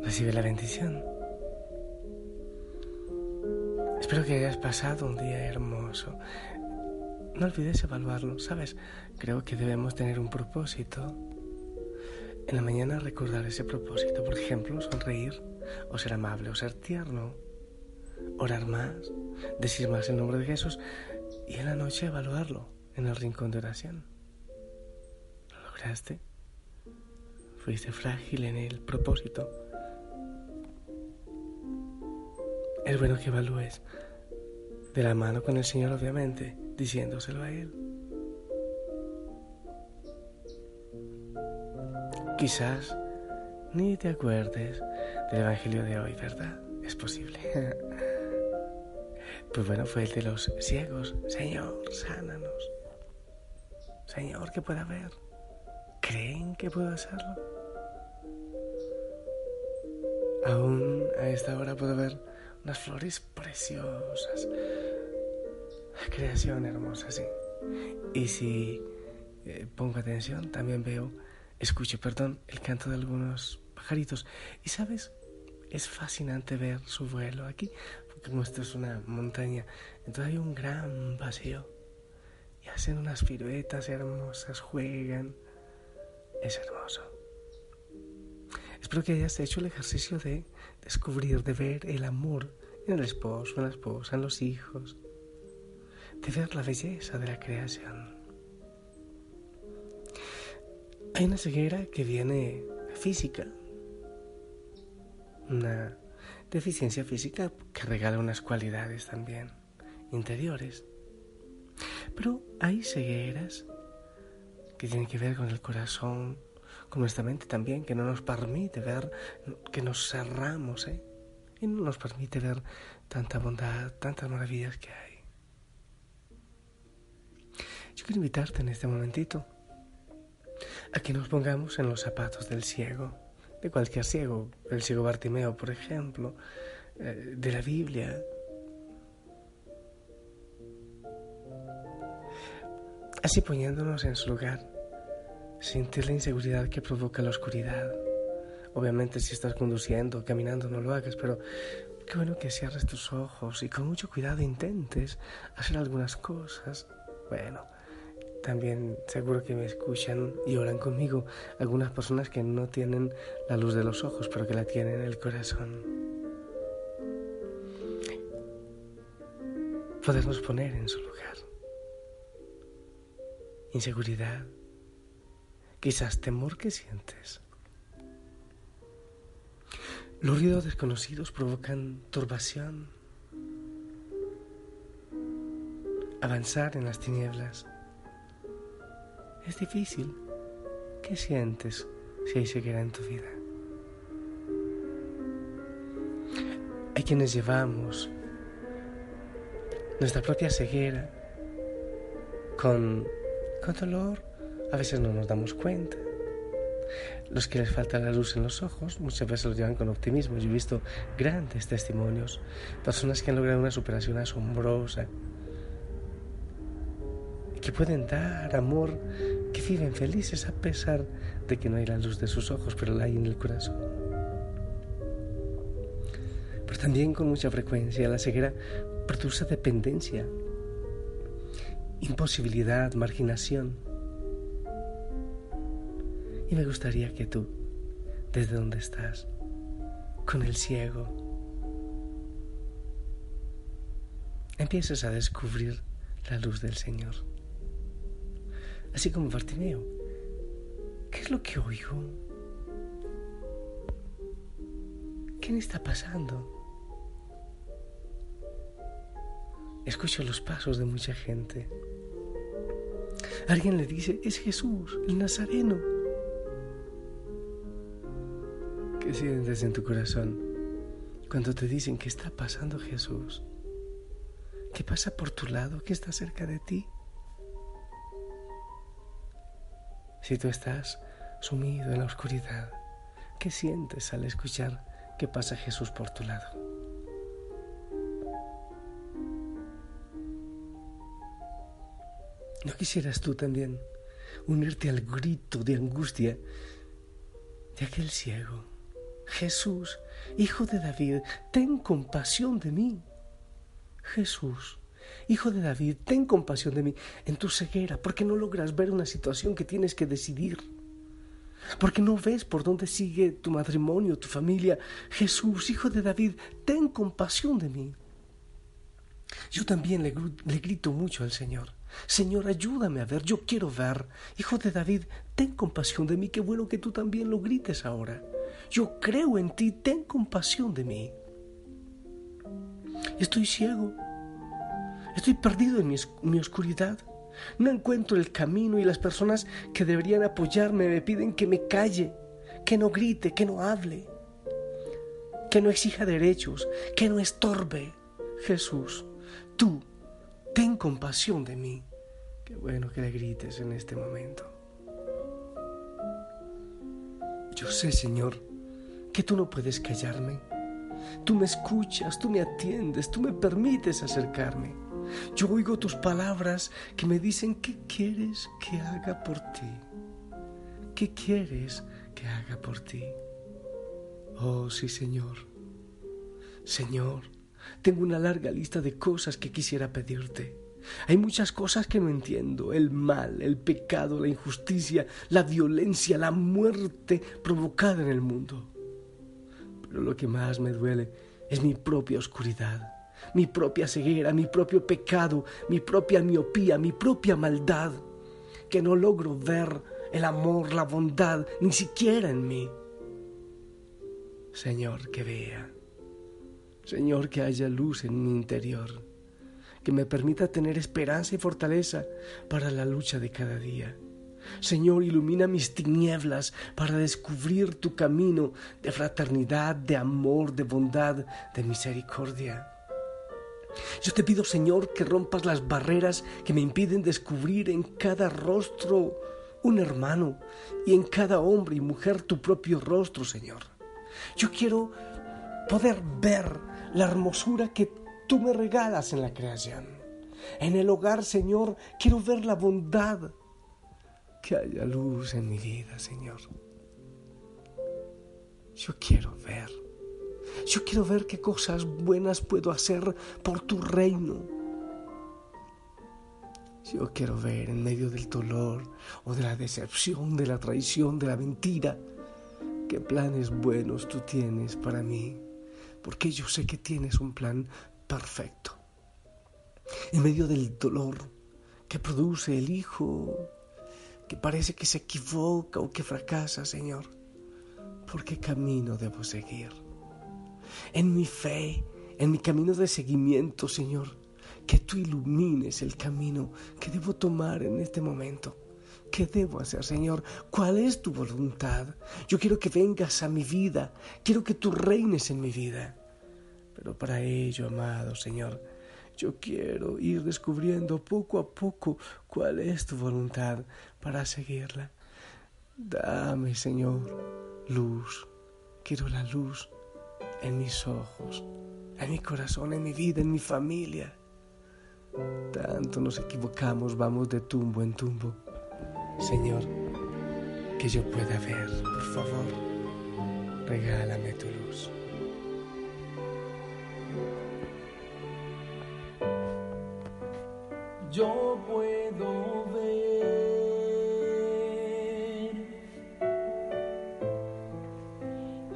Recibe la bendición. Espero que hayas pasado un día hermoso. No olvides evaluarlo, ¿sabes? Creo que debemos tener un propósito. En la mañana recordar ese propósito, por ejemplo, sonreír, o ser amable, o ser tierno, orar más, decir más el nombre de Jesús y en la noche evaluarlo en el rincón de oración. ¿Lo lograste? Fuiste frágil en el propósito. Es bueno que evalúes de la mano con el Señor, obviamente, diciéndoselo a Él. Quizás ni te acuerdes del Evangelio de hoy, ¿verdad? Es posible. Pues bueno, fue el de los ciegos. Señor, sánanos. Señor, que pueda ver. ¿Creen que puedo hacerlo? Aún a esta hora puedo ver unas flores preciosas. Creación hermosa, sí. Y si eh, pongo atención, también veo, escucho, perdón, el canto de algunos pajaritos. Y sabes, es fascinante ver su vuelo aquí, porque como es una montaña, entonces hay un gran vacío. Y hacen unas piruetas hermosas, juegan. Es hermoso. Espero que hayas hecho el ejercicio de descubrir, de ver el amor en el esposo, en la esposa, en los hijos, de ver la belleza de la creación. Hay una ceguera que viene física, una deficiencia física que regala unas cualidades también interiores. Pero hay cegueras que tienen que ver con el corazón, con nuestra mente también, que no nos permite ver, que nos cerramos, ¿eh? Y no nos permite ver tanta bondad, tantas maravillas que hay. Yo quiero invitarte en este momentito a que nos pongamos en los zapatos del ciego de cualquier ciego, el ciego Bartimeo, por ejemplo, eh, de la Biblia. Así poniéndonos en su lugar, sentir la inseguridad que provoca la oscuridad. Obviamente si estás conduciendo, caminando, no lo hagas, pero qué bueno que cierres tus ojos y con mucho cuidado intentes hacer algunas cosas. Bueno, también seguro que me escuchan y oran conmigo algunas personas que no tienen la luz de los ojos, pero que la tienen en el corazón. Podernos poner en su lugar. Inseguridad, quizás temor que sientes. Los ruidos desconocidos provocan turbación. Avanzar en las tinieblas es difícil. ¿Qué sientes si hay ceguera en tu vida? Hay quienes llevamos nuestra propia ceguera con, con dolor, a veces no nos damos cuenta. Los que les falta la luz en los ojos muchas veces lo llevan con optimismo. Yo he visto grandes testimonios, personas que han logrado una superación asombrosa, que pueden dar amor que viven felices a pesar de que no hay la luz de sus ojos, pero la hay en el corazón. Pero también con mucha frecuencia la ceguera produce dependencia, imposibilidad, marginación. Y me gustaría que tú, desde donde estás, con el ciego, empieces a descubrir la luz del Señor así como Bartimeo. ¿Qué es lo que oigo? ¿Qué me está pasando? Escucho los pasos de mucha gente. Alguien le dice, es Jesús, el Nazareno. ¿Qué sientes en tu corazón cuando te dicen que está pasando Jesús? ¿Qué pasa por tu lado? ¿Qué está cerca de ti? Si tú estás sumido en la oscuridad, ¿qué sientes al escuchar que pasa Jesús por tu lado? ¿No quisieras tú también unirte al grito de angustia de aquel ciego. Jesús, Hijo de David, ten compasión de mí. Jesús, Hijo de David, ten compasión de mí en tu ceguera, porque no logras ver una situación que tienes que decidir. Porque no ves por dónde sigue tu matrimonio, tu familia. Jesús, Hijo de David, ten compasión de mí. Yo también le, le grito mucho al Señor. Señor, ayúdame a ver, yo quiero ver. Hijo de David, ten compasión de mí, qué bueno que tú también lo grites ahora. Yo creo en ti, ten compasión de mí. Estoy ciego, estoy perdido en mi, mi oscuridad. No encuentro el camino y las personas que deberían apoyarme me piden que me calle, que no grite, que no hable, que no exija derechos, que no estorbe. Jesús, tú ten compasión de mí. Qué bueno que le grites en este momento. Yo sé, Señor, que tú no puedes callarme. Tú me escuchas, tú me atiendes, tú me permites acercarme. Yo oigo tus palabras que me dicen qué quieres que haga por ti. ¿Qué quieres que haga por ti? Oh, sí, Señor. Señor, tengo una larga lista de cosas que quisiera pedirte. Hay muchas cosas que no entiendo. El mal, el pecado, la injusticia, la violencia, la muerte provocada en el mundo. Pero lo que más me duele es mi propia oscuridad, mi propia ceguera, mi propio pecado, mi propia miopía, mi propia maldad, que no logro ver el amor, la bondad, ni siquiera en mí. Señor, que vea Señor, que haya luz en mi interior, que me permita tener esperanza y fortaleza para la lucha de cada día. Señor, ilumina mis tinieblas para descubrir tu camino de fraternidad, de amor, de bondad, de misericordia. Yo te pido, Señor, que rompas las barreras que me impiden descubrir en cada rostro un hermano y en cada hombre y mujer tu propio rostro, Señor. Yo quiero poder ver la hermosura que tú me regalas en la creación. En el hogar, Señor, quiero ver la bondad. Que haya luz en mi vida, Señor. Yo quiero ver. Yo quiero ver qué cosas buenas puedo hacer por tu reino. Yo quiero ver en medio del dolor o de la decepción, de la traición, de la mentira, qué planes buenos tú tienes para mí porque yo sé que tienes un plan perfecto. En medio del dolor que produce el hijo, que parece que se equivoca o que fracasa, Señor, ¿por qué camino debo seguir? En mi fe, en mi camino de seguimiento, Señor, que tú ilumines el camino que debo tomar en este momento. ¿Qué debo hacer, Señor? ¿Cuál es tu voluntad? Yo quiero que vengas a mi vida, quiero que tú reines en mi vida. Pero para ello, amado Señor, yo quiero ir descubriendo poco a poco cuál es tu voluntad para seguirla. Dame, Señor, luz. Quiero la luz en mis ojos, en mi corazón, en mi vida, en mi familia. Tanto nos equivocamos, vamos de tumbo en tumbo. Señor, que yo pueda ver, por favor, regálame tu luz. Yo puedo ver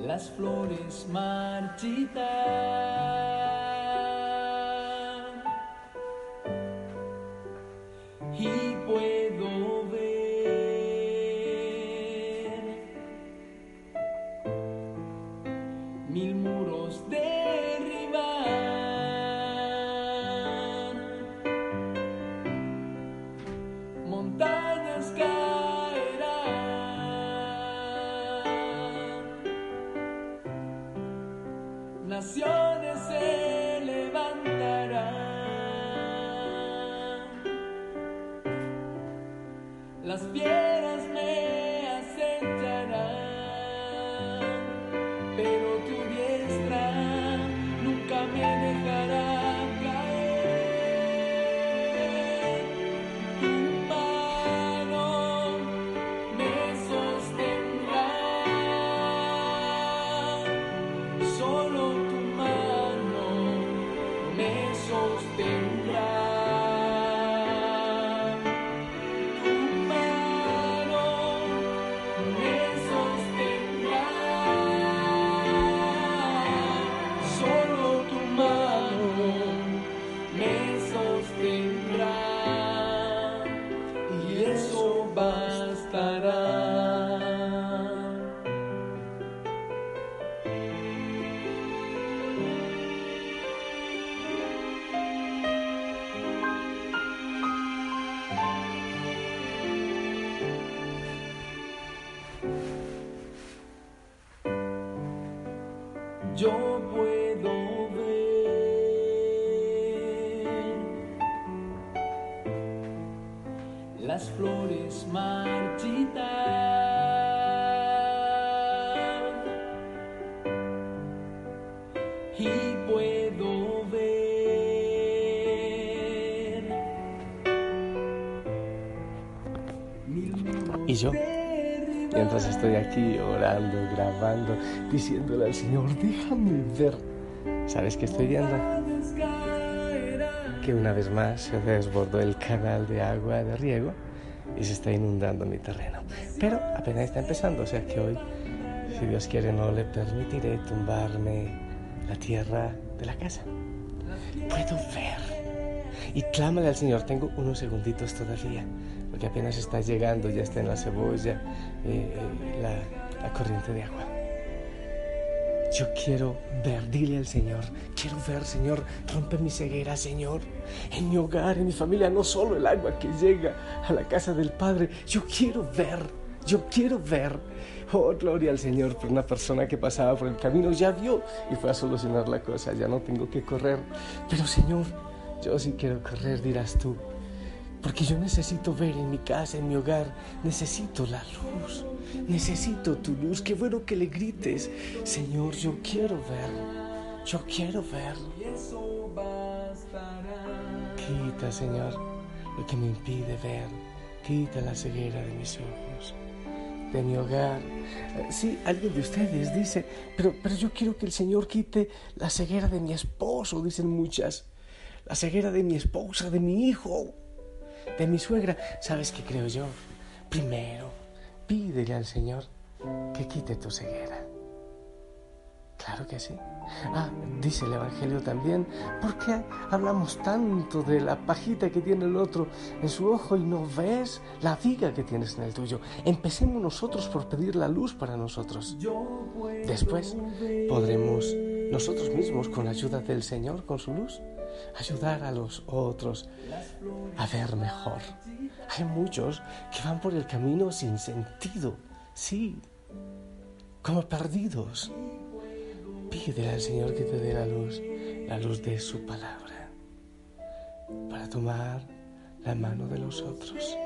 las flores marchitas. Las flores marchitar y puedo ver ¿Y yo? Mientras estoy aquí orando, grabando, diciéndole al Señor, déjame ver. ¿Sabes qué estoy viendo? Que una vez más se desbordó el canal de agua de riego y se está inundando mi terreno. Pero apenas está empezando, o sea que hoy, si Dios quiere, no le permitiré tumbarme la tierra de la casa. Puedo ver. Y clámale al Señor, tengo unos segunditos todavía, porque apenas está llegando, ya está en la cebolla, eh, eh, la, la corriente de agua. Yo quiero ver, dile al Señor, quiero ver, Señor, rompe mi ceguera, Señor, en mi hogar, en mi familia, no solo el agua que llega a la casa del Padre, yo quiero ver, yo quiero ver. Oh, gloria al Señor por una persona que pasaba por el camino, ya vio y fue a solucionar la cosa, ya no tengo que correr. Pero Señor, yo sí quiero correr, dirás tú, porque yo necesito ver en mi casa, en mi hogar, necesito la luz, necesito tu luz. Qué bueno que le grites, Señor, yo quiero ver, yo quiero ver. Y eso bastará. Quita, Señor, lo que me impide ver, quita la ceguera de mis ojos, de mi hogar. Sí, alguien de ustedes dice, pero, pero yo quiero que el Señor quite la ceguera de mi esposo, dicen muchas, la ceguera de mi esposa, de mi hijo de mi suegra. ¿Sabes qué creo yo? Primero, pídele al Señor que quite tu ceguera. Claro que sí. Ah, dice el Evangelio también, ¿por qué hablamos tanto de la pajita que tiene el otro en su ojo y no ves la viga que tienes en el tuyo? Empecemos nosotros por pedir la luz para nosotros. Después podremos nosotros mismos, con la ayuda del Señor, con su luz, ayudar a los otros a ver mejor. Hay muchos que van por el camino sin sentido, sí, como perdidos. Pídele al Señor que te dé la luz, la luz de su palabra, para tomar la mano de los otros,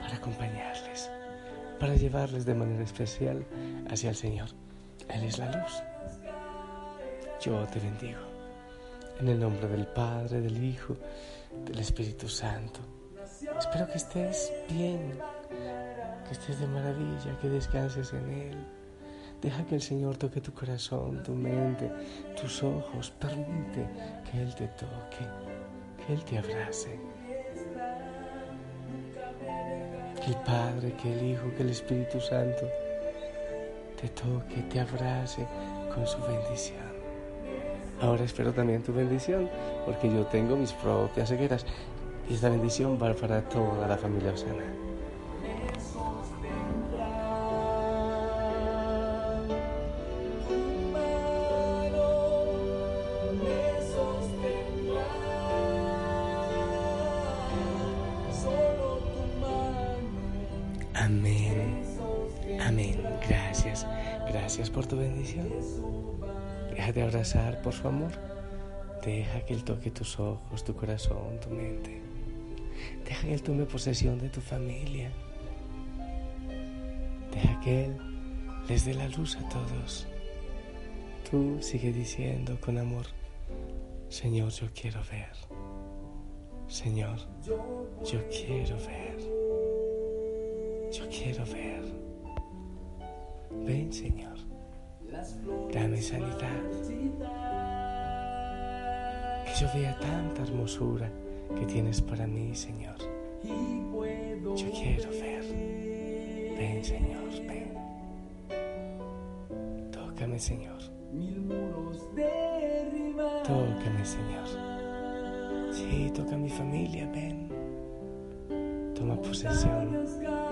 para acompañarles, para llevarles de manera especial hacia el Señor. Él es la luz. Yo te bendigo. En el nombre del Padre, del Hijo, del Espíritu Santo. Espero que estés bien, que estés de maravilla, que descanses en Él. Deja que el Señor toque tu corazón, tu mente, tus ojos. Permite que Él te toque, que Él te abrace. Que el Padre, que el Hijo, que el Espíritu Santo te toque, te abrace con su bendición. Ahora espero también tu bendición, porque yo tengo mis propias cegueras y esta bendición va para toda la familia Osana. me sostendrá. Solo tu mano Amén. Amén. Gracias. Gracias por tu bendición. Déjate abrazar por su amor. Deja que Él toque tus ojos, tu corazón, tu mente. Deja que Él tome posesión de tu familia. Deja que Él les dé la luz a todos. Tú sigue diciendo con amor, Señor, yo quiero ver. Señor, yo quiero ver. Yo quiero ver. Ven, Señor. Dame sanidad. que yo vea tanta hermosura que tienes para mí, Señor. Yo quiero ver. Ven, Señor, ven. Tócame, Señor. Tócame, Señor. Sí, toca a mi familia, ven. Toma posesión.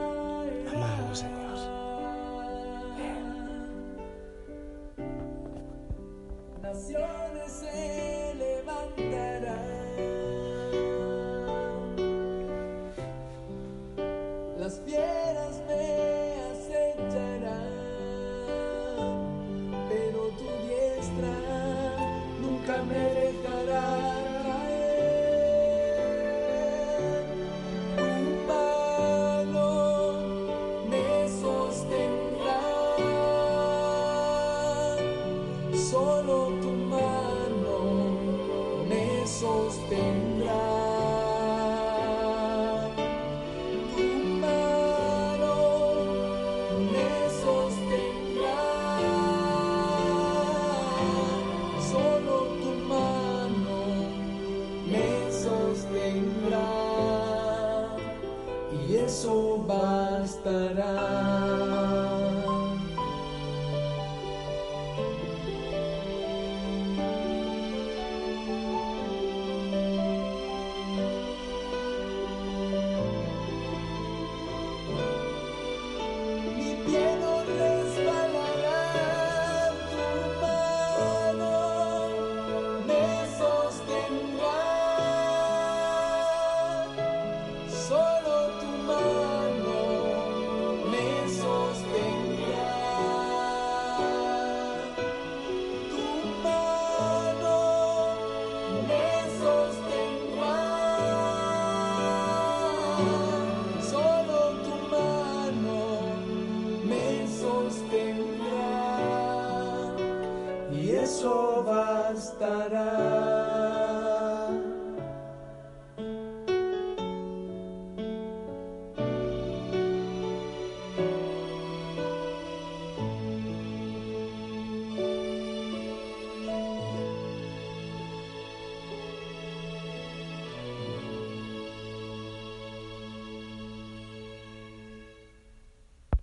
Solo tu mano me sostendrá.